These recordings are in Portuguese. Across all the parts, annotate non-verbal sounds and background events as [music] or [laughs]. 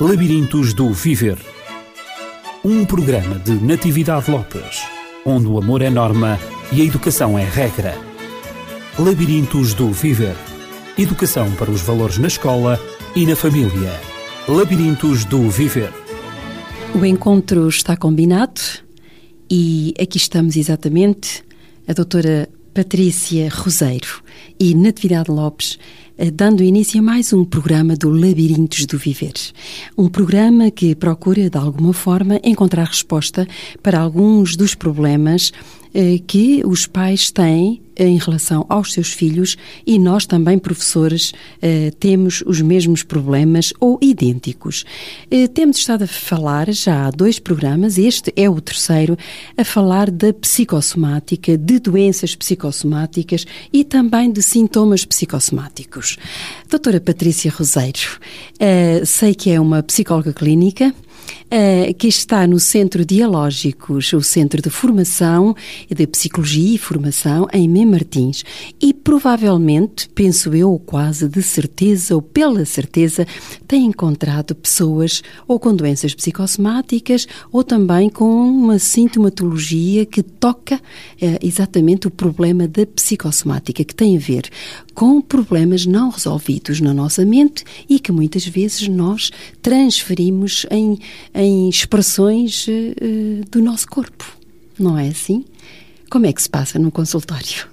Labirintos do Viver. Um programa de Natividade Lopes, onde o amor é norma e a educação é regra. Labirintos do Viver. Educação para os valores na escola e na família. Labirintos do Viver. O encontro está combinado e aqui estamos exatamente a doutora Patrícia Roseiro e Natividade Lopes eh, dando início a mais um programa do Labirintos do Viver. Um programa que procura, de alguma forma, encontrar resposta para alguns dos problemas que os pais têm em relação aos seus filhos e nós também, professores, eh, temos os mesmos problemas ou idênticos. Eh, temos estado a falar já há dois programas, este é o terceiro, a falar da psicossomática, de doenças psicossomáticas e também de sintomas psicossomáticos. Doutora Patrícia Roseiro, sei que é uma psicóloga clínica, que está no Centro Dialógicos, o Centro de Formação de Psicologia e Formação em Mem Martins. E provavelmente, penso eu, ou quase de certeza, ou pela certeza, tem encontrado pessoas ou com doenças psicossomáticas ou também com uma sintomatologia que toca uh, exatamente o problema da psicossomática, que tem a ver com problemas não resolvidos na nossa mente e que muitas vezes nós transferimos em, em expressões uh, do nosso corpo. Não é assim? Como é que se passa no consultório?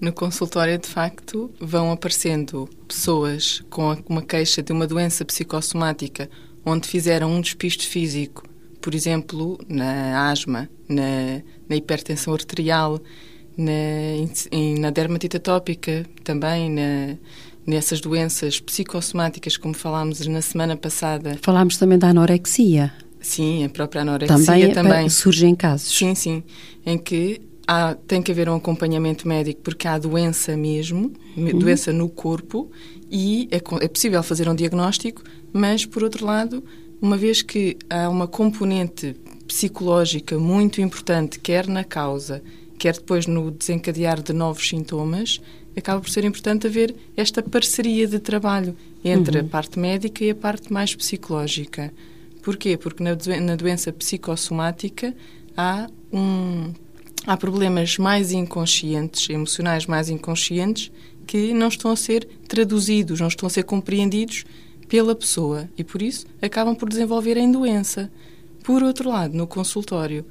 No consultório, de facto, vão aparecendo pessoas com uma queixa de uma doença psicossomática onde fizeram um despiste físico, por exemplo, na asma, na, na hipertensão arterial, na, na dermatite atópica, também na, nessas doenças psicossomáticas, como falámos na semana passada. Falámos também da anorexia. Sim, a própria anorexia também. também. Surgem casos. Sim, sim. Em que há, tem que haver um acompanhamento médico porque há doença mesmo, uhum. doença no corpo, e é, é possível fazer um diagnóstico, mas, por outro lado, uma vez que há uma componente psicológica muito importante, quer na causa, quer depois no desencadear de novos sintomas, acaba por ser importante haver esta parceria de trabalho entre uhum. a parte médica e a parte mais psicológica. Porquê? Porque na, na doença psicossomática há um há problemas mais inconscientes, emocionais mais inconscientes, que não estão a ser traduzidos, não estão a ser compreendidos pela pessoa e por isso acabam por desenvolver em doença. Por outro lado, no consultório,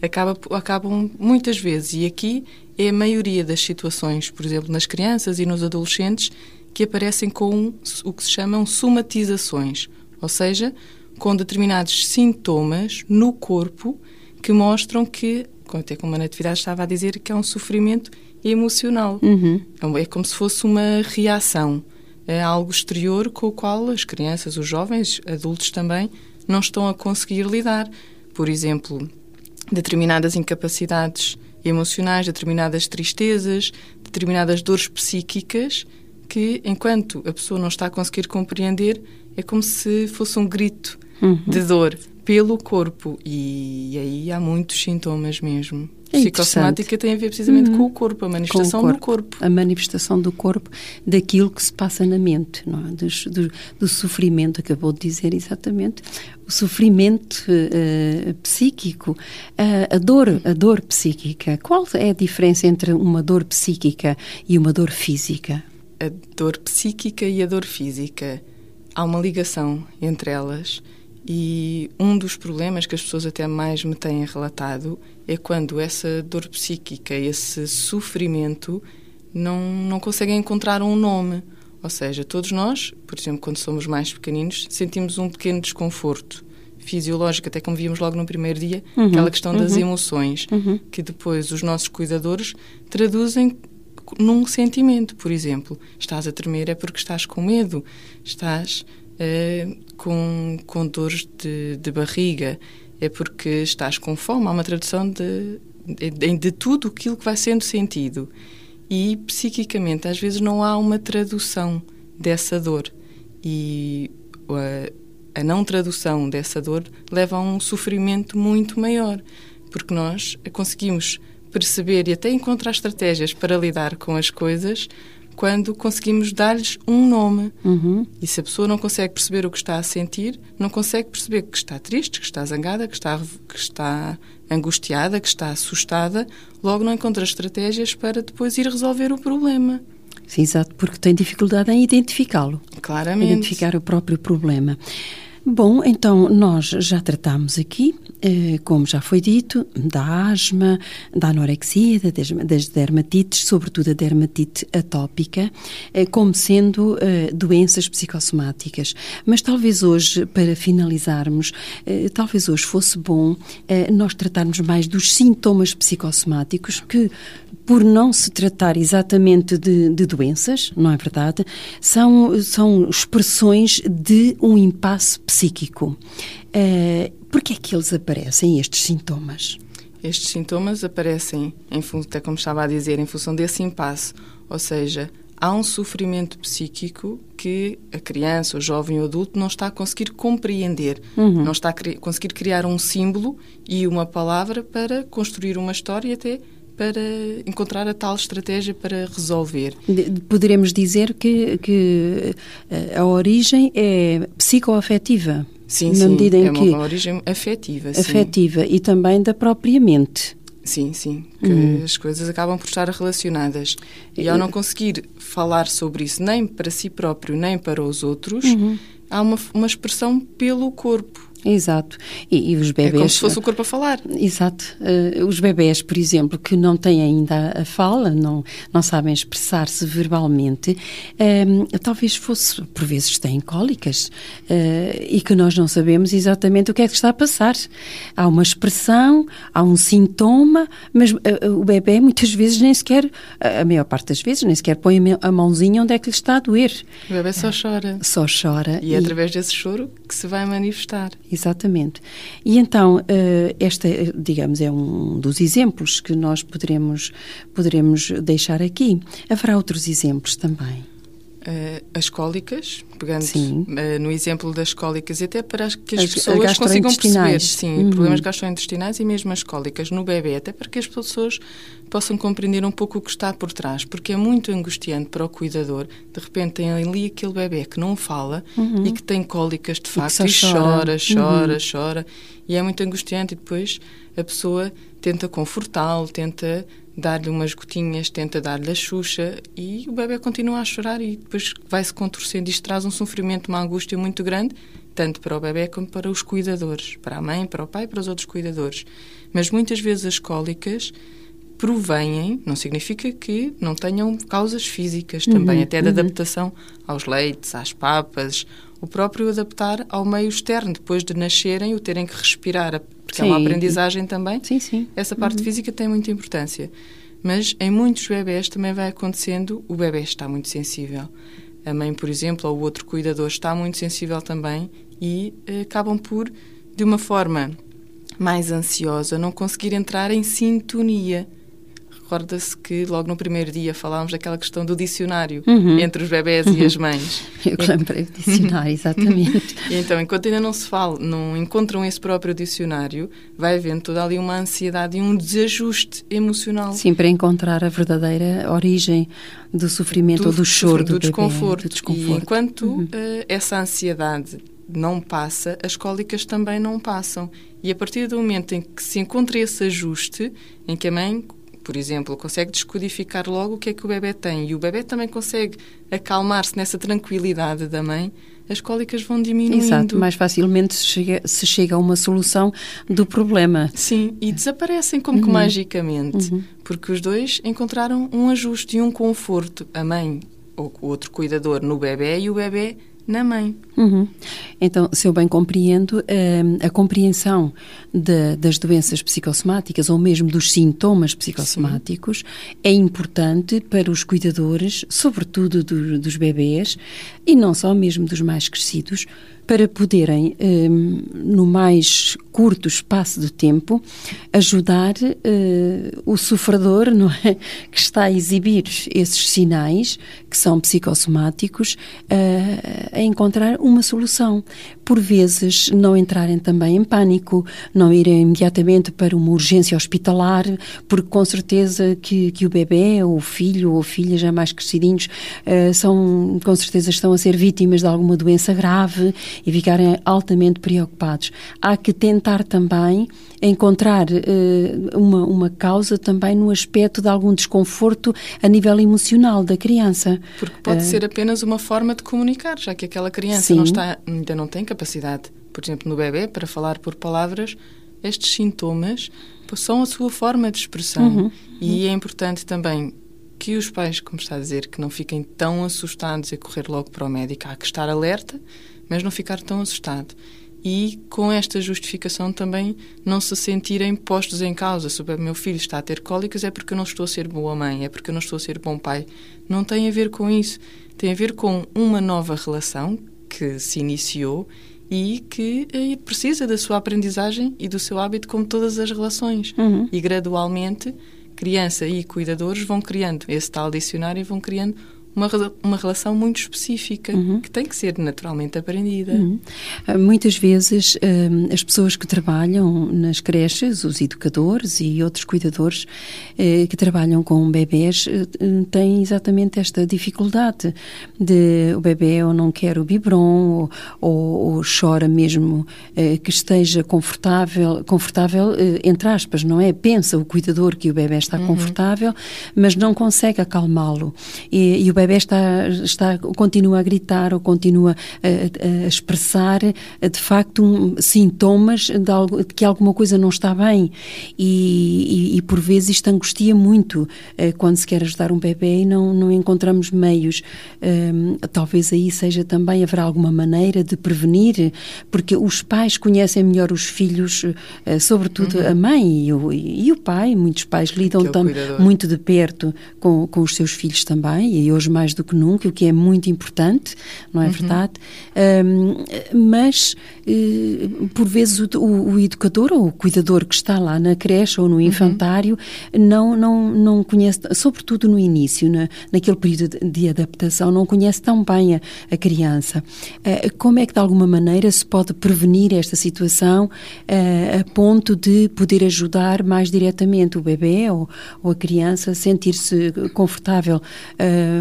acaba, acabam muitas vezes, e aqui é a maioria das situações, por exemplo, nas crianças e nos adolescentes, que aparecem com o que se chamam somatizações, ou seja, com determinados sintomas no corpo que mostram que, até como a Natividade estava a dizer, que é um sofrimento emocional. Uhum. É como se fosse uma reação a algo exterior com o qual as crianças, os jovens, adultos também, não estão a conseguir lidar. Por exemplo, determinadas incapacidades emocionais, determinadas tristezas, determinadas dores psíquicas que, enquanto a pessoa não está a conseguir compreender, é como se fosse um grito uhum. de dor pelo corpo. E aí há muitos sintomas mesmo. É Psicossomática tem a ver precisamente uhum. com o corpo, a manifestação corpo, do corpo. A manifestação do corpo daquilo que se passa na mente, não é? do, do, do sofrimento, acabou de dizer exatamente, o sofrimento uh, psíquico, uh, a dor, a dor psíquica. Qual é a diferença entre uma dor psíquica e uma dor física? A dor psíquica e a dor física. Há uma ligação entre elas e um dos problemas que as pessoas até mais me têm relatado é quando essa dor psíquica, esse sofrimento, não, não conseguem encontrar um nome. Ou seja, todos nós, por exemplo, quando somos mais pequeninos, sentimos um pequeno desconforto fisiológico, até como víamos logo no primeiro dia, uhum, aquela questão uhum, das emoções, uhum. que depois os nossos cuidadores traduzem num sentimento. Por exemplo, estás a tremer é porque estás com medo, estás uh, com, com dores de, de barriga, é porque estás com fome. Há uma tradução de, de, de tudo aquilo que vai sendo sentido. E psiquicamente, às vezes, não há uma tradução dessa dor. E a, a não tradução dessa dor leva a um sofrimento muito maior, porque nós conseguimos perceber e até encontrar estratégias para lidar com as coisas, quando conseguimos dar-lhes um nome. Uhum. E se a pessoa não consegue perceber o que está a sentir, não consegue perceber que está triste, que está zangada, que está, que está angustiada, que está assustada, logo não encontra estratégias para depois ir resolver o problema. Sim, exato, porque tem dificuldade em identificá-lo. Claramente. Identificar o próprio problema. Bom, então nós já tratámos aqui, eh, como já foi dito, da asma, da anorexia, das dermatites, sobretudo a dermatite atópica, eh, como sendo eh, doenças psicossomáticas. Mas talvez hoje, para finalizarmos, talvez hoje fosse bom nós tratarmos mais dos sintomas psicossomáticos que por não se tratar exatamente de, de, doenças, não é verdade? São, são expressões de um impasse psíquico. Uh, Por que é que eles aparecem, estes sintomas? Estes sintomas aparecem, em, até como estava a dizer, em função desse impasse. Ou seja, há um sofrimento psíquico que a criança, o jovem ou adulto não está a conseguir compreender, uhum. não está a conseguir criar um símbolo e uma palavra para construir uma história e até para encontrar a tal estratégia para resolver. Poderemos dizer que, que eh, a origem é psicoafetiva. Sim, na sim, medida em é que uma origem afetiva. Afetiva sim. e também da própria mente. Sim, sim, que hum. as coisas acabam por estar relacionadas. E ao não conseguir falar sobre isso nem para si próprio, nem para os outros, uhum. há uma, uma expressão pelo corpo. Exato. E, e, os bebés. É como se fosse o corpo a falar. Exato. Uh, os bebés, por exemplo, que não têm ainda a fala, não, não sabem expressar-se verbalmente, uh, talvez fosse, por vezes, têm cólicas uh, e que nós não sabemos exatamente o que é que está a passar. Há uma expressão, há um sintoma, mas o bebê muitas vezes nem sequer, a maior parte das vezes, nem sequer põe a mãozinha onde é que lhe está a doer. O bebê só chora. Só chora. E é através desse choro que se vai manifestar. Exatamente. E então, eh, esta, digamos, é um dos exemplos que nós poderemos, poderemos deixar aqui. Haverá outros exemplos também. Uh, as cólicas, pegando uh, no exemplo das cólicas, e até para que as, as pessoas consigam perceber, sim, uhum. problemas gastrointestinais e mesmo as cólicas no bebê, até para que as pessoas possam compreender um pouco o que está por trás, porque é muito angustiante para o cuidador, de repente tem ali aquele bebê que não fala uhum. e que tem cólicas de facto e, e chora, chora, uhum. chora, e é muito angustiante e depois a pessoa tenta confortá-lo, tenta dar-lhe umas gotinhas, tenta dar-lhe a xuxa e o bebê continua a chorar e depois vai-se contorcendo. Isto traz um sofrimento, uma angústia muito grande, tanto para o bebê como para os cuidadores, para a mãe, para o pai para os outros cuidadores. Mas muitas vezes as cólicas provêm, não significa que não tenham causas físicas também, uhum, até de uhum. adaptação aos leites, às papas, o próprio adaptar ao meio externo, depois de nascerem, o terem que respirar, porque sim. é uma aprendizagem também. Sim, sim. Essa parte uhum. física tem muita importância. Mas em muitos bebés também vai acontecendo, o bebê está muito sensível. A mãe, por exemplo, ou o outro cuidador está muito sensível também e eh, acabam por, de uma forma mais ansiosa, não conseguir entrar em sintonia recorda-se que logo no primeiro dia falámos daquela questão do dicionário uhum. entre os bebés uhum. e as mães. [laughs] Eu lembrei do dicionário, exatamente. [laughs] então, enquanto ainda não se fala, não encontram esse próprio dicionário, vai havendo toda ali uma ansiedade e um desajuste emocional. Sim, para encontrar a verdadeira origem do sofrimento do, ou do choro, do, do, desconforto. Do desconforto. E enquanto uhum. uh, essa ansiedade não passa, as cólicas também não passam. E a partir do momento em que se encontra esse ajuste, em que a mãe por exemplo, consegue descodificar logo o que é que o bebê tem e o bebê também consegue acalmar-se nessa tranquilidade da mãe, as cólicas vão diminuindo. Exato, mais facilmente se chega, se chega a uma solução do problema. Sim, e desaparecem como uhum. que magicamente, uhum. porque os dois encontraram um ajuste e um conforto, a mãe ou o outro cuidador no bebê e o bebê na mãe. Uhum. Então, se eu bem compreendo, hum, a compreensão de, das doenças psicossomáticas ou mesmo dos sintomas psicossomáticos Sim. é importante para os cuidadores, sobretudo do, dos bebês e não só mesmo dos mais crescidos, para poderem, hum, no mais curto espaço de tempo, ajudar uh, o sofredor não é, [laughs] que está a exibir esses sinais, que são psicossomáticos, a encontrar uma solução. Por vezes, não entrarem também em pânico, não irem imediatamente para uma urgência hospitalar, porque com certeza que, que o bebê, ou o filho, ou a filha já mais crescidinhos, uh, são, com certeza estão a ser vítimas de alguma doença grave e ficarem altamente preocupados. Há que tentar também encontrar uh, uma, uma causa também no aspecto de algum desconforto a nível emocional da criança. Porque pode uh, ser apenas uma forma de comunicar, já que aquela criança não está, ainda não tem capacidade, por exemplo, no bebê, para falar por palavras, estes sintomas são a sua forma de expressão. Uhum. E é importante também que os pais, como está a dizer, que não fiquem tão assustados e correr logo para o médico. Há que estar alerta, mas não ficar tão assustado e com esta justificação também não se sentirem postos em causa. Se o meu filho está a ter cólicas é porque eu não estou a ser boa mãe, é porque eu não estou a ser bom pai. Não tem a ver com isso. Tem a ver com uma nova relação que se iniciou e que eh, precisa da sua aprendizagem e do seu hábito como todas as relações. Uhum. E gradualmente, criança e cuidadores vão criando esse tal dicionário e vão criando uma, uma relação muito específica uhum. que tem que ser naturalmente aprendida. Uhum. Ah, muitas vezes ah, as pessoas que trabalham nas creches, os educadores e outros cuidadores eh, que trabalham com bebés têm exatamente esta dificuldade de o bebê ou não quer o biberon ou, ou, ou chora mesmo eh, que esteja confortável, confortável entre aspas, não é? Pensa o cuidador que o bebê está uhum. confortável, mas não consegue acalmá-lo e, e o bebê bebê está, está, continua a gritar ou continua a, a expressar, de facto, um, sintomas de, algo, de, que alguma coisa não está bem. E, e, e, por vezes isto angustia muito eh, quando se quer ajudar um bebê e não, não encontramos meios. Um, talvez aí seja também, haverá alguma maneira de prevenir, porque os pais conhecem melhor os filhos, uh, sobretudo uhum. a mãe e o, e o pai. Muitos pais lidam é tão, muito de perto com, com os seus filhos também, e hoje mais do que nunca, o que é muito importante, não é uhum. verdade? Um, mas, uh, por vezes, o, o, educador ou o cuidador que está lá na creche ou no uhum. infantário uhum. não, não, não conhece, sobretudo no início, na, naquele período de, de adaptação, não conhece tão bem a, a criança. Uh, como é que, de alguma maneira, se pode prevenir esta situação uh, a ponto de poder ajudar mais diretamente o bebê ou, ou a criança a sentir-se confortável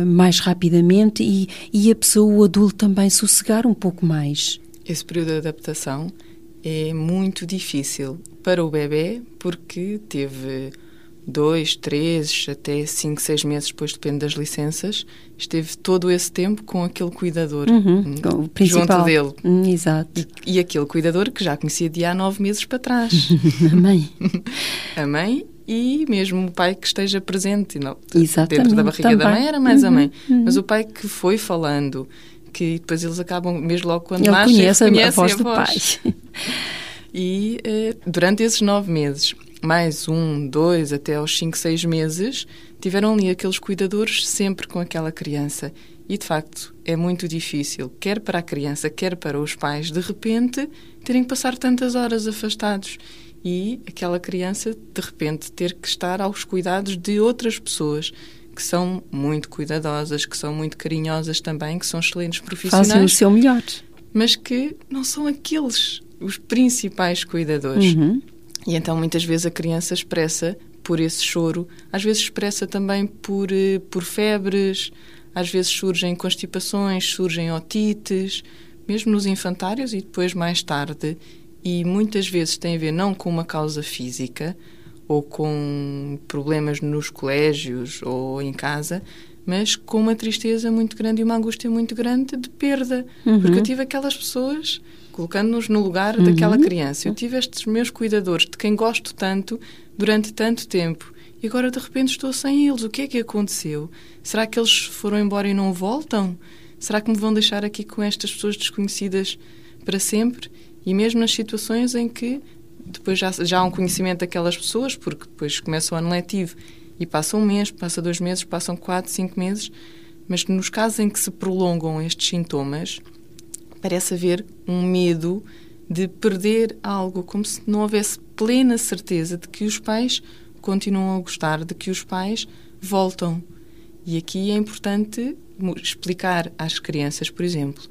mais mais rapidamente e, e a pessoa, o adulto, também sossegar um pouco mais. Esse período de adaptação é muito difícil para o bebê porque teve dois, três, até cinco, seis meses, depois depende das licenças, esteve todo esse tempo com aquele cuidador uhum, hum, junto dele. Hum, exato. E, e, aquele cuidador que já conhecia de há nove meses para trás. a mãe. a mãe e mesmo o pai que esteja presente. Não, Exatamente, dentro da barriga também. da mãe era mais uhum, a mãe. Uhum. Mas o pai que foi falando, que depois eles acabam, mesmo logo quando Ele nascem, conhece a, a voz a do voz. pai. [laughs] E eh, durante esses nove meses, mais um, dois, até aos cinco, seis meses, tiveram ali aqueles cuidadores sempre com aquela criança. E de facto é muito difícil, quer para a criança, quer para os pais, de repente terem que passar tantas horas afastados e aquela criança de repente ter que estar aos cuidados de outras pessoas que são muito cuidadosas, que são muito carinhosas também, que são excelentes profissionais. Fazem o seu melhor. Mas que não são aqueles os principais cuidadores. Uhum. E então muitas vezes a criança expressa por esse choro, às vezes expressa também por, eh, por febres, às vezes surgem constipações, surgem otites, mesmo nos infantários e depois mais tarde e muitas vezes tem a ver não com uma causa física ou com problemas nos colégios ou em casa, mas com uma tristeza muito grande e uma angústia muito grande de perda. Uhum. Porque eu tive aquelas pessoas, colocando-nos no lugar uhum. daquela criança, eu tive estes meus cuidadores, de quem gosto tanto, durante tanto tempo, e agora de repente estou sem eles. O que é que aconteceu? Será que eles foram embora e não voltam? Será que me vão deixar aqui com estas pessoas desconhecidas para sempre? E mesmo nas situações em que depois já, já há um conhecimento daquelas pessoas, porque depois começa o ano letivo e passa um mês, passa dois meses, passam quatro, cinco meses, mas nos casos em que se prolongam estes sintomas, parece haver um medo de perder algo, como se não houvesse plena certeza de que os pais continuam a gostar, de que os pais voltam. E aqui é importante explicar às crianças, por exemplo,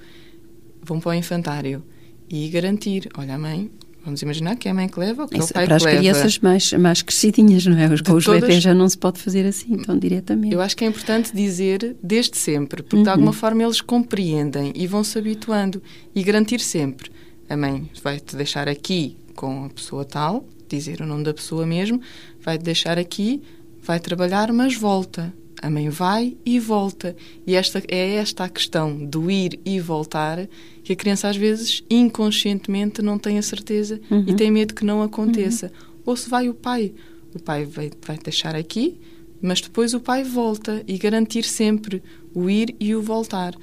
vão para o infantário e garantir, olha, a mãe, vamos imaginar que é a mãe que leva, que Isso, é o pai para que as leva. crianças mais, mais crescidinhas, não é? Os, com os todas- bebês já não se pode fazer assim tão diretamente. Eu acho que é importante dizer desde sempre, porque Uhum. de alguma forma eles compreendem e vão se habituando e garantir sempre. A mãe vai-te deixar aqui com a pessoa tal, dizer o nome da pessoa mesmo, vai-te deixar aqui, vai trabalhar, mas volta. A mãe vai e volta. E esta, é esta a questão do ir e voltar que a criança às vezes inconscientemente não tem a certeza Uhum. e tem medo que não aconteça. Ou se vai o pai. O pai vai, vai deixar aqui, mas depois o pai volta e garantir sempre o ir e o voltar.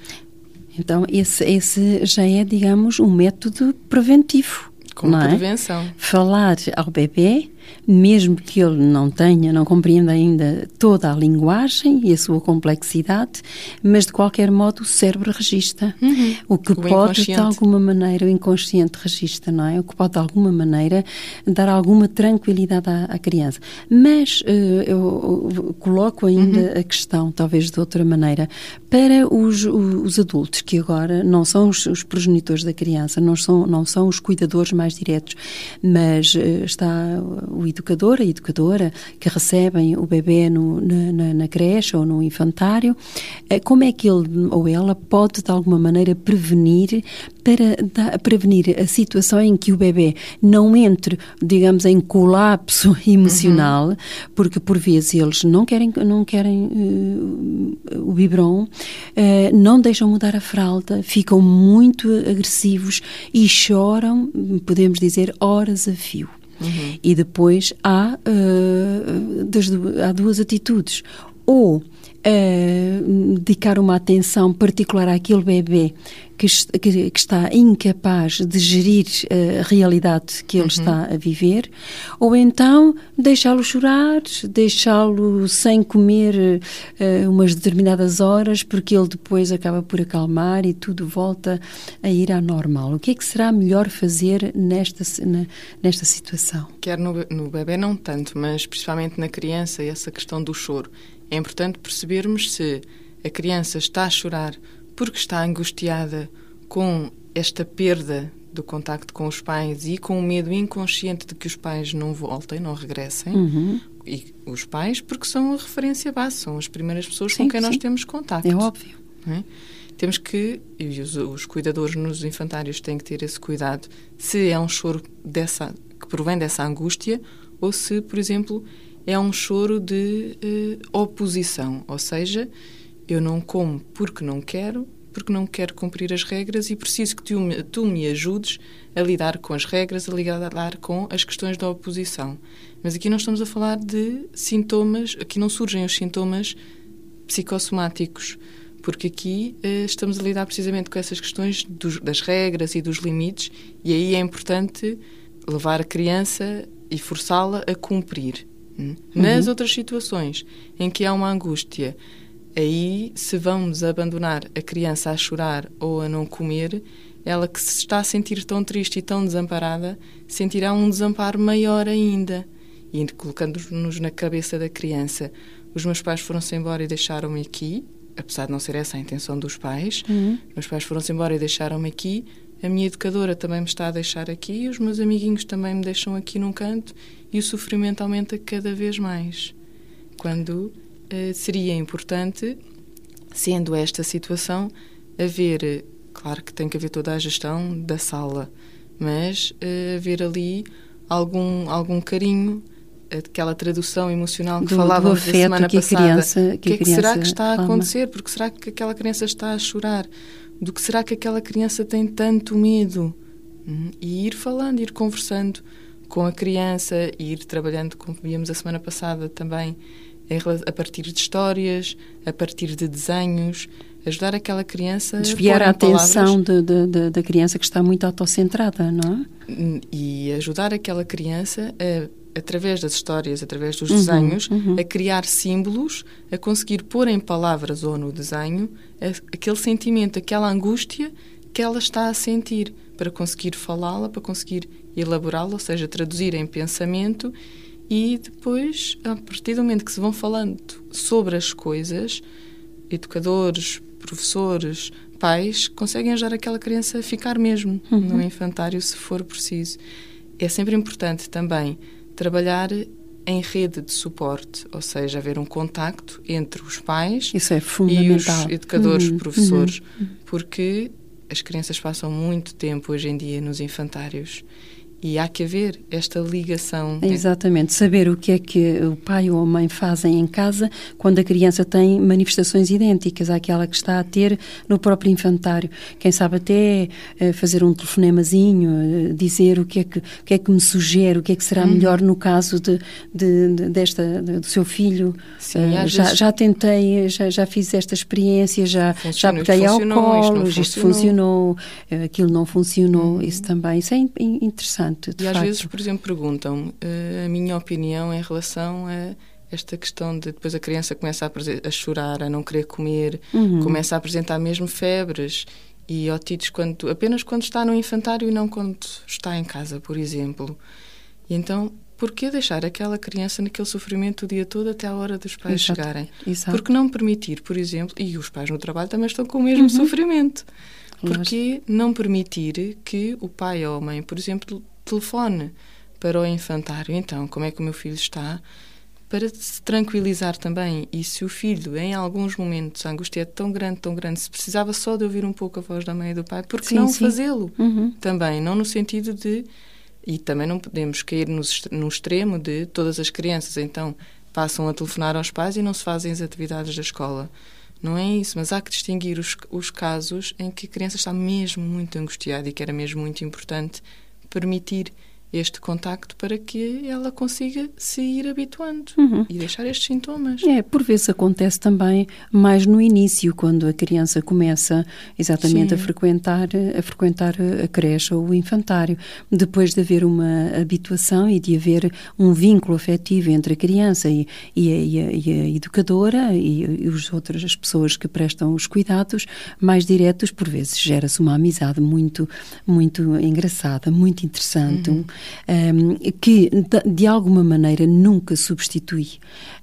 Então, esse, esse já é, digamos, um método preventivo. Como não é? prevenção. Falar ao bebê, mesmo que ele não tenha, não compreenda ainda toda a linguagem e a sua complexidade, mas de qualquer modo o cérebro registra. O que O pode, de alguma maneira, o inconsciente registra, não é? O que pode, de alguma maneira, dar alguma tranquilidade à, à criança. Mas eh, eu, coloco ainda a questão, talvez de outra maneira, para os, os adultos, que agora não são os, os progenitores da criança, não são, não são os cuidadores mais diretos, mas eh, está o educador, a educadora, que recebem o bebê no- na, na- creche ou no infantário, eh, como é que ele ou ela pode, de alguma maneira, prevenir para da- prevenir a situação em que o bebê não entre, digamos, em colapso [laughs] emocional, porque por vezes eles não querem, não querem eh, o biberon, eh, não deixam mudar a fralda, ficam muito agressivos e choram, podemos dizer, horas a fio. E depois há, du- há duas atitudes. Ou dedicar uma atenção particular àquele bebê que, que- que está incapaz de gerir a realidade que ele está a viver, ou então deixá-lo chorar, deixá-lo sem comer eh, umas determinadas horas, porque ele depois acaba por acalmar e tudo volta a ir à normal. O que é que será melhor fazer nesta, na- nesta situação? Quer no, no bebê não tanto, mas principalmente na criança, essa questão do choro. É importante percebermos se a criança está a chorar porque está angustiada com esta perda do contacto com os pais e com o medo inconsciente de que os pais não voltem, não regressem. Uhum. E os pais, porque são a referência base, são as primeiras pessoas Sim, com quem nós sim. temos contacto. É óbvio. é? Temos que, e os, os cuidadores nos infantários têm que ter esse cuidado, se é um choro dessa, que provém dessa angústia ou se, por exemplo, é um choro de eh, oposição, ou seja, eu não como porque não quero, porque não quero cumprir as regras e preciso que tu, me- tu me ajudes a lidar com as regras, a lidar com as questões da oposição. Mas aqui não estamos a falar de sintomas, aqui não surgem os sintomas psicossomáticos, porque aqui eh, estamos a lidar precisamente com essas questões dos- das regras e dos limites, e aí é importante levar a criança e forçá-la a cumprir. Nas outras situações em que há uma angústia, aí se vamos abandonar a criança a chorar ou a não comer, ela que se está a sentir tão triste e tão desamparada, sentirá um desamparo maior ainda. E colocando-nos na cabeça da criança, os meus pais foram-se embora e deixaram-me aqui, apesar de não ser essa a intenção dos pais, Uhum. meus pais foram-se embora e deixaram-me aqui, a minha educadora também me está a deixar aqui, os meus amiguinhos também me deixam aqui num canto e o sofrimento aumenta cada vez mais. Quando eh, seria importante, sendo esta situação, haver, eh, claro que tem que haver toda a gestão da sala, mas eh, haver ali algum, algum carinho, aquela tradução emocional que Do- do falávamos da afeto semana que a passada. criança- que o que a é que será que está a acontecer? Porque será que aquela criança está a chorar? Do que será que aquela criança tem tanto medo? Hum, E ir falando, ir conversando com a criança, ir trabalhando, como víamos a semana passada também, a partir de histórias, a partir de desenhos, ajudar aquela criança Desviar a palavras- atenção de- de- de- da criança que está muito autocentrada, não é? e ajudar aquela criança a, através das histórias, através dos Uhum, desenhos, uhum. a criar símbolos, a conseguir pôr em palavras ou no desenho a- aquele sentimento, aquela angústia que ela está a sentir, para conseguir falá-la, para conseguir elaborá-la, ou seja, traduzir em pensamento e depois, a partir do momento que se vão falando sobre as coisas, educadores, professores, pais conseguem ajudar aquela criança a ficar mesmo uhum. no infantário, se for preciso. É sempre importante também trabalhar em rede de suporte, ou seja, haver um contacto entre os pais é e os educadores, uhum. professores, uhum. porque as crianças passam muito tempo hoje em dia nos infantários e há que haver esta ligação. Exatamente, saber o que é que o pai ou a mãe fazem em casa quando a criança tem manifestações idênticas àquela que está a ter no próprio infantário. Quem sabe até eh, fazer um telefonemazinho, eh, dizer o que é que, o que, é que me sugere, o que é que será uhum. melhor no caso de, de, de desta, de, do seu filho. Sim, uh, já, vezes... já tentei, já, já fiz esta experiência, já, já peguei ao colo, isto, isto funcionou, aquilo não funcionou, uhum. isso também, isso é interessante importante. e às vezes, por exemplo, perguntam uh, a minha opinião em relação a esta questão de depois a criança começa a, a chorar, a não querer comer, uhum. começa a apresentar mesmo febres e otites quando, apenas quando está no infantário e não quando está em casa, por exemplo. E então, por que deixar aquela criança naquele sofrimento o dia todo até à hora dos pais Exato. chegarem? Exato. Porque não permitir, por exemplo, e os pais no trabalho também estão com o mesmo uhum. sofrimento. Porque não permitir que o pai ou a mãe, por exemplo, telefone para o infantário. Então, como é que o meu filho está? Para se tranquilizar também. E se o filho, em alguns momentos, a angústia é tão grande, tão grande, se precisava só de ouvir um pouco a voz da mãe e do pai, por que não fazê-lo? Uhum. Também, não no sentido de. E também não podemos cair no, no extremo de todas as crianças, então, passam a telefonar aos pais e não se fazem as atividades da escola. Não é isso, mas há que distinguir os, os casos em que a criança está mesmo muito angustiada e que era mesmo muito importante permitir este contacto para que ela consiga se ir habituando uhum. e deixar estes sintomas. É, por vezes acontece também mais no início, quando a criança começa exatamente Sim. a frequentar a frequentar a creche ou o infantário, depois de haver uma habituação e de haver um vínculo afetivo entre a criança e, e, a, e, a, e a, educadora e, e os outras as pessoas que prestam os cuidados mais diretos, por vezes gera-se uma amizade muito muito engraçada, muito interessante. Uhum um, que de alguma maneira nunca substitui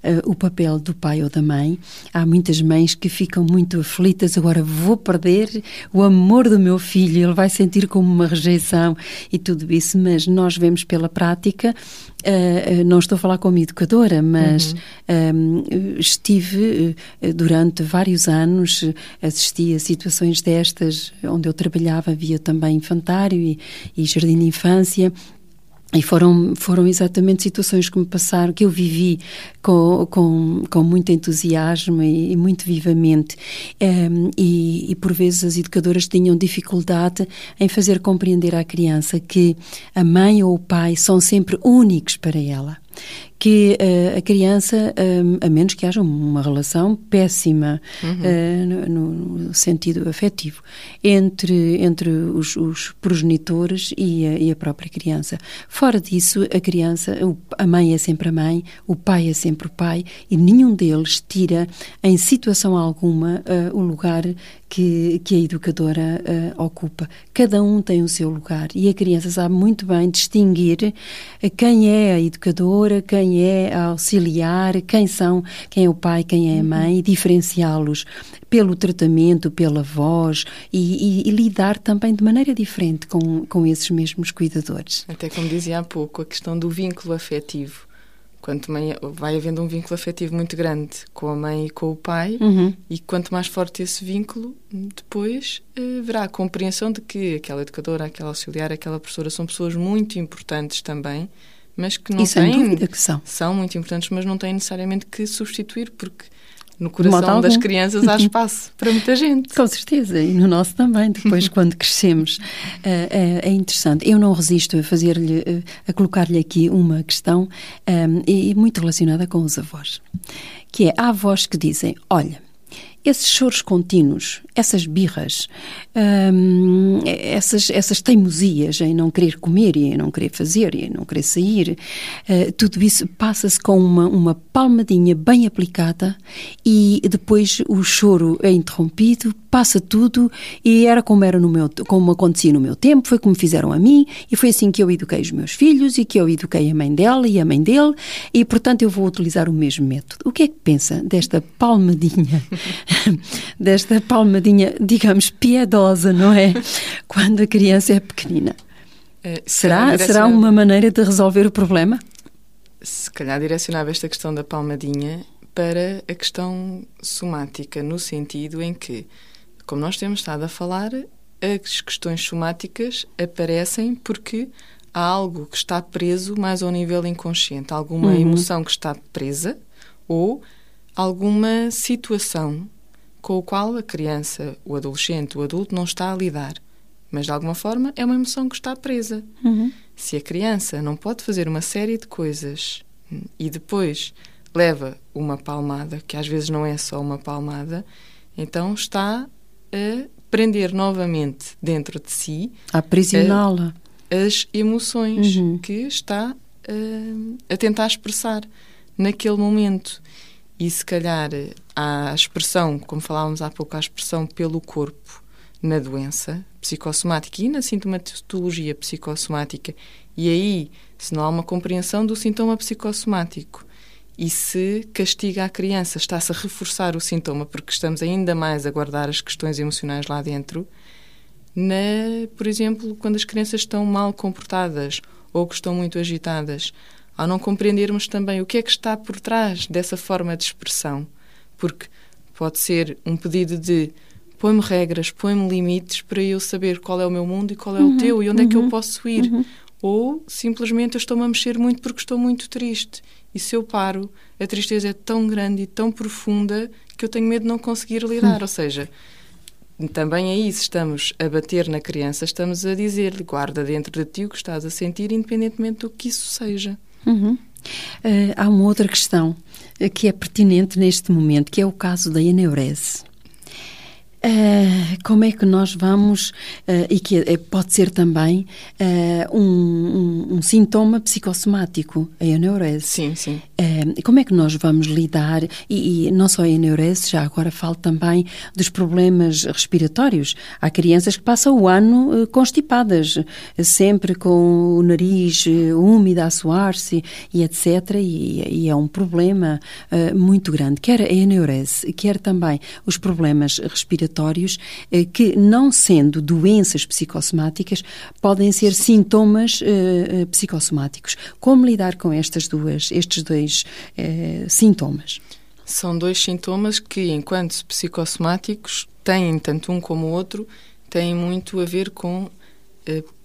uh, o papel do pai ou da mãe. Há muitas mães que ficam muito aflitas, agora vou perder o amor do meu filho, ele vai sentir como uma rejeição e tudo isso, mas nós vemos pela prática Uh, não estou a falar como educadora, mas uhum. estive uh, durante vários anos, assisti a situações destas, onde eu trabalhava, havia também infantário e, e jardim de infância, e foram, foram exatamente situações que me passaram, que eu vivi com, com, com muito entusiasmo e, e muito vivamente. Um, e, e, por vezes as educadoras tinham dificuldade em fazer compreender à criança que a mãe ou o pai são sempre únicos para ela que uh, a criança, um, a menos que haja uma relação péssima uhum. uh, no, no, sentido afetivo entre, entre os, os progenitores e a, e a, própria criança. Fora disso, a criança, a mãe é sempre a mãe, o pai é sempre o pai e nenhum deles tira em situação alguma uh, o lugar que, que a educadora ocupa. Cada um tem o seu lugar e a criança sabe muito bem distinguir quem é a educadora, quem é a auxiliar, quem são, quem é o pai, quem é a mãe, e diferenciá-los pelo tratamento, pela voz e, e, e, lidar também de maneira diferente com, com esses mesmos cuidadores. Até como dizia há pouco, a questão do vínculo afetivo quanto mãe, vai havendo um vínculo afetivo muito grande com a mãe e com o pai, uhum. e quanto mais forte esse vínculo, depois eh, haverá a compreensão de que aquela educadora, aquela auxiliar, aquela professora são pessoas muito importantes também, mas que não e têm. que são. São muito importantes, mas não têm necessariamente que substituir, porque no coração das crianças há espaço [laughs] para muita gente. Com certeza, e no nosso também, depois [laughs] quando crescemos. É, é, interessante. Eu não resisto a fazer-lhe, eh, a colocar-lhe aqui uma questão um, e muito relacionada com os avós, que é, há avós que dizem, olha, esses choros contínuos, essas birras, hum, essas, essas teimosias em não querer comer e em não querer fazer e em não querer sair, uh, tudo isso passa-se com uma, uma palmadinha bem aplicada e depois o choro é interrompido passa tudo e era como era no meu, como acontecia no meu tempo, foi como fizeram a mim e foi assim que eu eduquei os meus filhos e que eu eduquei a mãe dela e a mãe dele e portanto eu vou utilizar o mesmo método. O que é que pensa desta palmadinha, [laughs] desta palmadinha, digamos, piedosa, não é? [laughs] Quando a criança é pequenina. É, será, será uma maneira de resolver o problema? Se calhar direcionava esta questão da palmadinha para a questão somática, no sentido em que, como nós temos estado a falar, as questões somáticas aparecem porque há algo que está preso mais ao nível inconsciente, alguma uhum. emoção que está presa ou alguma situação com a qual a criança, o adolescente, o adulto não está a lidar. Mas de alguma forma é uma emoção que está presa. Uhum. Se a criança não pode fazer uma série de coisas e depois leva uma palmada, que às vezes não é só uma palmada, então está a prender novamente dentro de si. A aprisioná-la. As emoções uhum. que está uh, a tentar expressar naquele momento. E se calhar a expressão, como falávamos há pouco, a expressão pelo corpo na doença psicossomática e na sintomatologia psicossomática, e aí, se não há uma compreensão do sintoma psicossomático e se castiga a criança, está-se a reforçar o sintoma porque estamos ainda mais a guardar as questões emocionais lá dentro. Na, por exemplo, quando as crianças estão mal comportadas ou que estão muito agitadas, ao não compreendermos também o que é que está por trás dessa forma de expressão, porque pode ser um pedido de põe-me regras, põe-me limites para eu saber qual é o meu mundo e qual é uhum, o teu e onde uhum, é que eu uhum. posso ir. Uhum. Ou simplesmente eu estou-me a mexer muito porque estou muito triste. E se eu paro, a tristeza é tão grande e tão profunda que eu tenho medo de não conseguir lidar. Hum. [laughs] Ou seja, também aí, se estamos a bater na criança, estamos a dizer-lhe: guarda dentro de ti o que estás a sentir, independentemente do que isso seja. Uhum. Uh, há uma outra questão uh, que é pertinente neste momento, que é o caso da eneurese. Uh, como é que nós vamos, uh, e que é, pode ser também um, um, um, sintoma psicossomático, a eneurese. Sim, sim. Como é que nós vamos lidar, e, e, não só a eneurese, já agora falo também dos problemas respiratórios. Há crianças que passam o ano constipadas, sempre com o nariz úmido a suar-se e etc. E, e, é um problema muito grande, quer a eneurese, quer também os problemas respiratórios eh, que, não sendo doenças psicossomáticas, podem ser sintomas eh, eh, psicossomáticos. Como lidar com estas duas, estes dois sintomas? São dois sintomas que, enquanto psicossomáticos, têm, tanto um como o outro, têm muito a ver com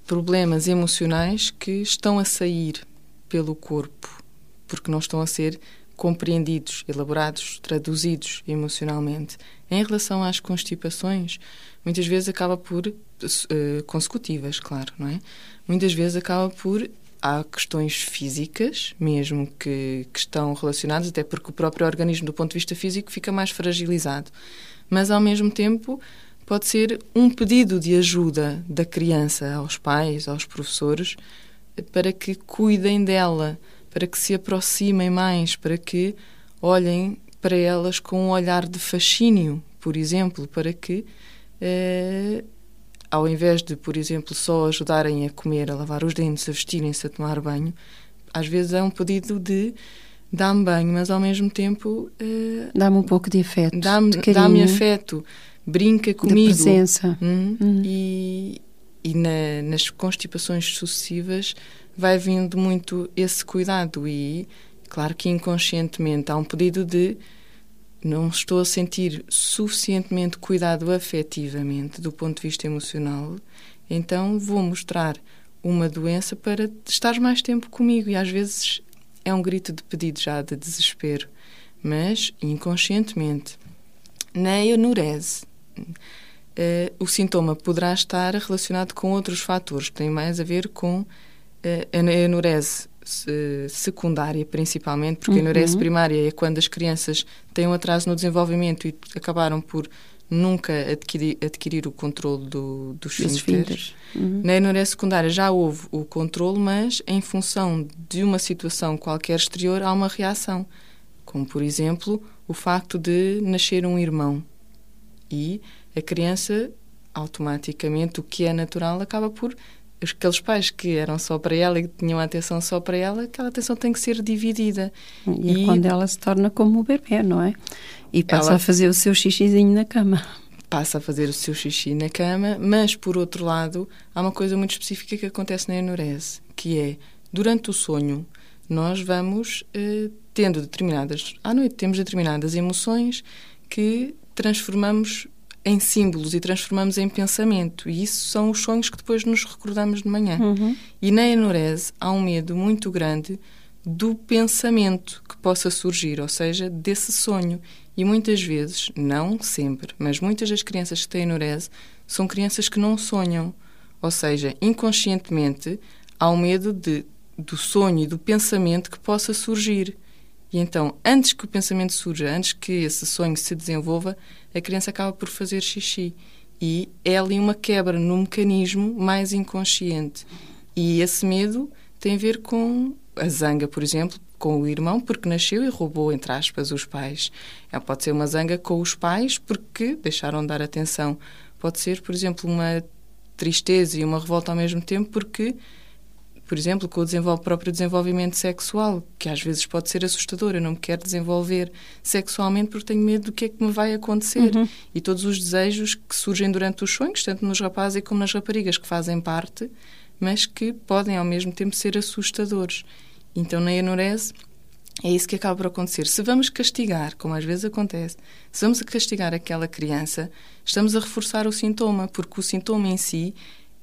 problemas emocionais que estão a sair pelo corpo, porque não estão a ser compreendidos, elaborados, traduzidos emocionalmente. Em relação às constipações, muitas vezes acaba por uh, consecutivas, claro, não é? Muitas vezes acaba por há questões físicas mesmo que, que estão relacionadas, até porque o próprio organismo, do ponto de vista físico, fica mais fragilizado. Mas ao mesmo tempo pode ser um pedido de ajuda da criança aos pais, aos professores, para que cuidem dela para que se aproximem mais, para que olhem para elas com um olhar de fascínio, por exemplo, para que, eh, ao invés de, por exemplo, só ajudarem a comer, a lavar os dentes, a vestirem-se, a tomar banho, às vezes é um pedido de dá-me banho, mas ao mesmo tempo. Eh, dá-me um pouco de afeto. Dá-me dá afeto, brinca comigo. De presença. Hum, hum. E, e na, nas constipações sucessivas vai vindo muito esse cuidado e claro que inconscientemente há um pedido de não estou a sentir suficientemente cuidado afetivamente do ponto de vista emocional, então vou mostrar uma doença para estar mais tempo comigo. E às vezes é um grito de pedido já de desespero, mas inconscientemente. Na enurese Uh, o sintoma poderá estar relacionado com outros fatores, que têm mais a ver com a enurese secundária, principalmente, porque uhum. a enurese primária é quando as crianças têm um atraso no desenvolvimento e acabaram por nunca adquirir, adquirir o controle do, dos esfíncteres. Uhum. Na enurese secundária já houve o controle, mas em função de uma situação qualquer exterior há uma reação, como por exemplo o facto de nascer um irmão. E a criança automaticamente o que é natural acaba por aqueles pais que eram só para ela e que tinham a atenção só para ela, aquela atenção tem que ser dividida. E, é e... é quando ela se torna como o bebê, não é? E passa ela... a fazer o seu xixizinho na cama. Passa a fazer o seu xixi na cama, mas por outro lado, há uma coisa muito específica que acontece na enurese, que é durante o sonho nós vamos eh, tendo determinadas à noite temos determinadas emoções que transformamos em símbolos e transformamos em pensamento. E isso são os sonhos que depois nos recordamos de manhã. Uhum. E na enurese há um medo muito grande do pensamento que possa surgir, ou seja, desse sonho. E muitas vezes, não sempre, mas muitas das crianças que têm enurese são crianças que não sonham. Ou seja, inconscientemente há um medo de, do sonho e do pensamento que possa surgir. E então, antes que o pensamento surja, antes que esse sonho se desenvolva, a criança acaba por fazer xixi. E é ali uma quebra no mecanismo mais inconsciente. E esse medo tem a ver com a zanga, por exemplo, com o irmão, porque nasceu e roubou, entre aspas, os pais. Ela pode ser uma zanga com os pais porque deixaram de dar atenção. Pode ser, por exemplo, uma tristeza e uma revolta ao mesmo tempo porque por exemplo, com o próprio desenvolvimento sexual, que às vezes pode ser assustador. Eu não me quero desenvolver sexualmente porque tenho medo do que é que me vai acontecer. Uhum. E todos os desejos que surgem durante os sonhos, tanto nos rapazes como nas raparigas, que fazem parte, mas que podem ao mesmo tempo ser assustadores. Então, na enurese, é isso que acaba por acontecer. Se vamos castigar, como às vezes acontece, se vamos castigar aquela criança, estamos a reforçar o sintoma, porque o sintoma em si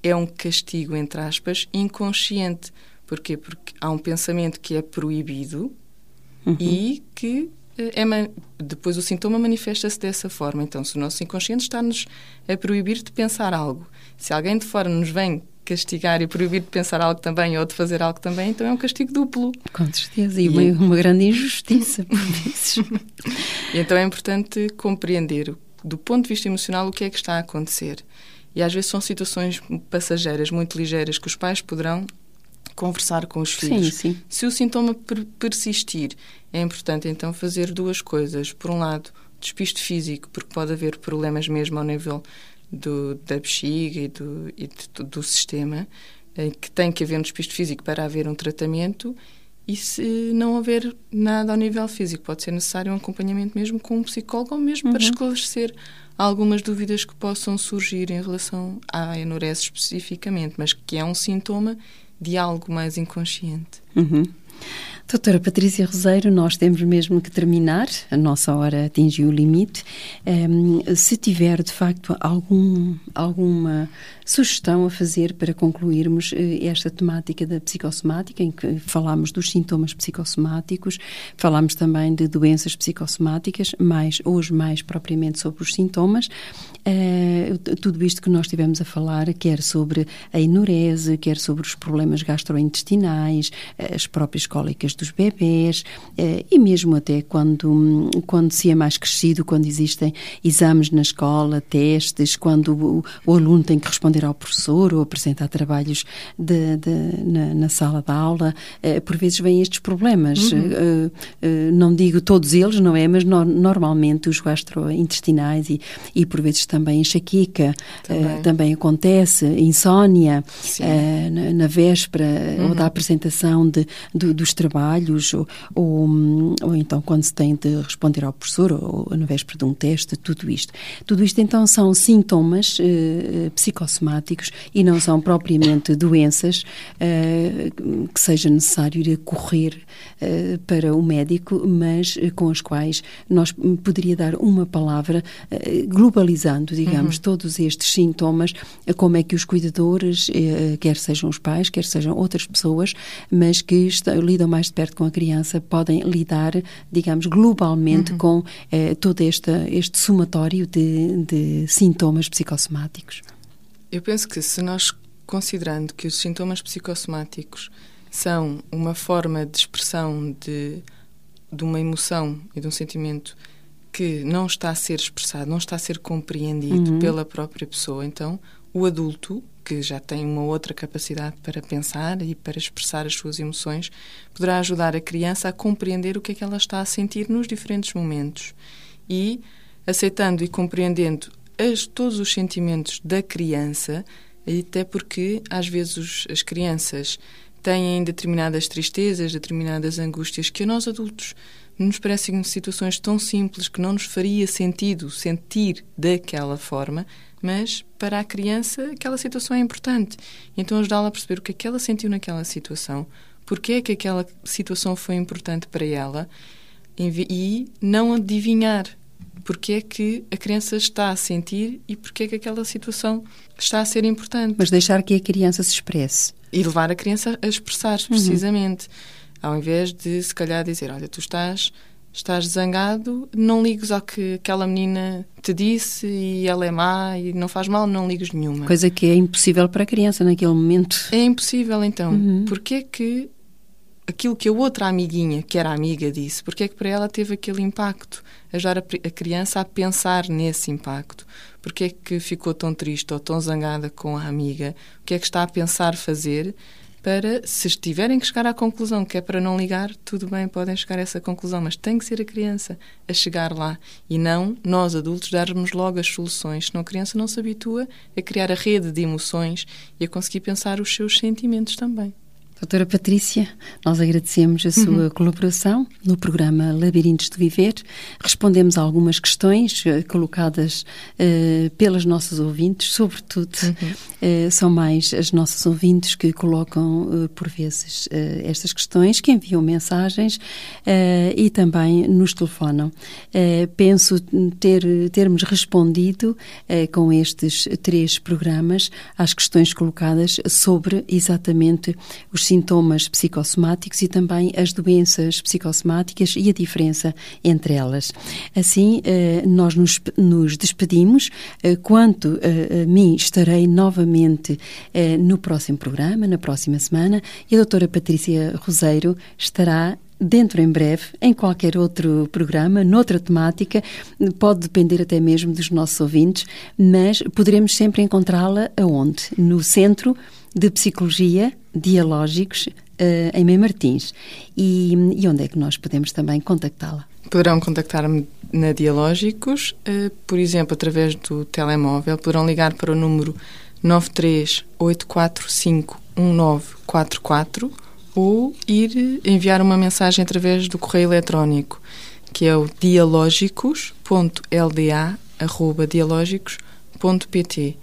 é um castigo, entre aspas, inconsciente. Porquê? Porque há um pensamento que é proibido uhum. e que eh, é, depois o sintoma manifesta-se dessa forma. Então, se o nosso inconsciente está-nos a proibir de pensar algo, se alguém de fora nos vem castigar e proibir de pensar algo também ou de fazer algo também, então é um castigo duplo. Com certeza, e, e uma, uma, grande injustiça por [laughs] vezes. e então é importante compreender, do ponto de vista emocional, o que é que está a acontecer. E às vezes são situações passageiras, muito ligeiras, que os pais poderão conversar com os filhos. Sim, sim. Se o sintoma per persistir, é importante então fazer duas coisas. Por um lado, despisto físico, porque pode haver problemas mesmo ao nível do, da bexiga e do, e do, do sistema, eh, que tem que haver um despisto físico para haver um tratamento. E se não houver nada ao nível físico, pode ser necessário um acompanhamento mesmo com um psicólogo ou mesmo uhum. para esclarecer algumas dúvidas que possam surgir em relação à enurese especificamente, mas que é um sintoma de algo mais inconsciente. Uhum. Doutora Patrícia Roseiro, nós temos mesmo que terminar, a nossa hora atingiu o limite. Um, se tiver, de facto, algum, alguma sugestão a fazer para concluirmos eh, esta temática da psicossomática, em que falámos dos sintomas psicossomáticos, falámos também de doenças psicossomáticas, mais hoje mais propriamente sobre os sintomas. Uh, tudo isto que nós tivemos a falar, quer sobre a enurese, quer sobre os problemas gastrointestinais, as próprias cólicas dos bebés uh, e mesmo até quando, quando se é mais crescido, quando existem exames na escola, testes, quando o, o aluno tem que responder ao professor ou apresentar trabalhos de, de, na, na, sala de aula, uh, por vezes vêm estes problemas. Uhum. não digo todos eles, não é? Mas no, normalmente os gastrointestinais e, e por vezes também enxaqueca, também, também acontece, insónia na, na, véspera uhum. ou da apresentação de, de dos trabalhos, ou, ou, ou, então quando se tem de responder ao professor, ou, ou na véspera de um teste, tudo isto. Tudo isto então são sintomas uh, psicossomáticos e não são propriamente doenças que seja necessário ir correr para o médico, mas com as quais nós poderia dar uma palavra globalizando digamos, uhum. todos estes sintomas, como é que os cuidadores, eh, quer sejam os pais, quer sejam outras pessoas, mas que estão, lidam mais de perto com a criança, podem lidar, digamos, globalmente uhum. com eh, todo este, este somatório de, de sintomas psicossomáticos? Eu penso que se nós, considerando que os sintomas psicossomáticos são uma forma de expressão de, de uma emoção e de um sentimento que não está a ser expressado, não está a ser compreendido uhum. pela própria pessoa. Então, o adulto, que já tem uma outra capacidade para pensar e para expressar as suas emoções, poderá ajudar a criança a compreender o que é que ela está a sentir nos diferentes momentos. E, aceitando e compreendendo as, todos os sentimentos da criança, até porque às vezes os, as crianças têm determinadas tristezas, determinadas angústias que a nós adultos nos parecem situações tão simples que não nos faria sentido sentir daquela forma, mas para a criança aquela situação é importante. Então ajudá-la a perceber o que é que ela sentiu naquela situação, porque é que aquela situação foi importante para ela e não adivinhar porque é que a criança está a sentir e porque é que aquela situação está a ser importante. Mas deixar que a criança se expresse. E levar a criança a expressar-se, uhum. precisamente. Uhum. Ao invés de, se calhar, dizer: Olha, tu estás, estás zangado, não ligues ao que aquela menina te disse e ela é má e não faz mal, não ligues nenhuma. Coisa que é impossível para a criança naquele momento. É impossível, então. Uhum. Porque é que aquilo que a outra amiguinha, que era amiga, disse, porque é que para ela teve aquele impacto? Ajudar a, a criança a pensar nesse impacto. Porque é que ficou tão triste ou tão zangada com a amiga? O que é que está a pensar fazer? Para, se tiverem que chegar à conclusão que é para não ligar, tudo bem, podem chegar a essa conclusão, mas tem que ser a criança a chegar lá e não nós adultos darmos logo as soluções, senão a criança não se habitua a criar a rede de emoções e a conseguir pensar os seus sentimentos também. Doutora Patrícia, nós agradecemos a sua uhum. colaboração no programa Labirintos de Viver. Respondemos a algumas questões uh, colocadas uh, pelas nossas ouvintes, sobretudo uhum. uh, são mais as nossas ouvintes que colocam por vezes estas questões, que enviam mensagens e também nos telefonam. penso ter, termos respondido com estes três programas às questões colocadas sobre exatamente os sintomas psicossomáticos e também as doenças psicossomáticas e a diferença entre elas. Assim, eh, nós nos, nos despedimos. Eh, quanto a mim, estarei novamente eh, no próximo programa, na próxima semana, e a doutora Patrícia Roseiro estará dentro em breve, em qualquer outro programa, noutra temática, pode depender até mesmo dos nossos ouvintes, mas poderemos sempre encontrá-la aonde? No Centro de Psicologia Dialógicos uh, em Mãe Martins. E, e, onde é que nós podemos também contactá-la? Poderão contactar-me na Dialógicos, uh, por exemplo, através do telemóvel. Poderão ligar para o número 938451944 ou ir enviar uma mensagem através do correio eletrónico, que é o dialógicos.lda.dialógicos.pt.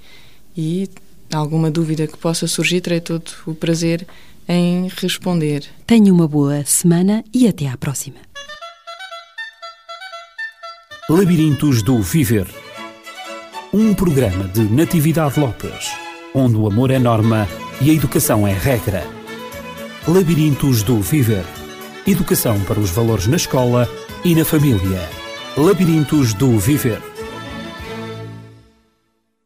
E alguma dúvida que possa surgir, terei todo o prazer em responder. Tenha uma boa semana e até à próxima. Labirintos do Viver um programa de Natividade Lopes, onde o amor é norma e a educação é regra. Labirintos do Viver educação para os valores na escola e na família. Labirintos do Viver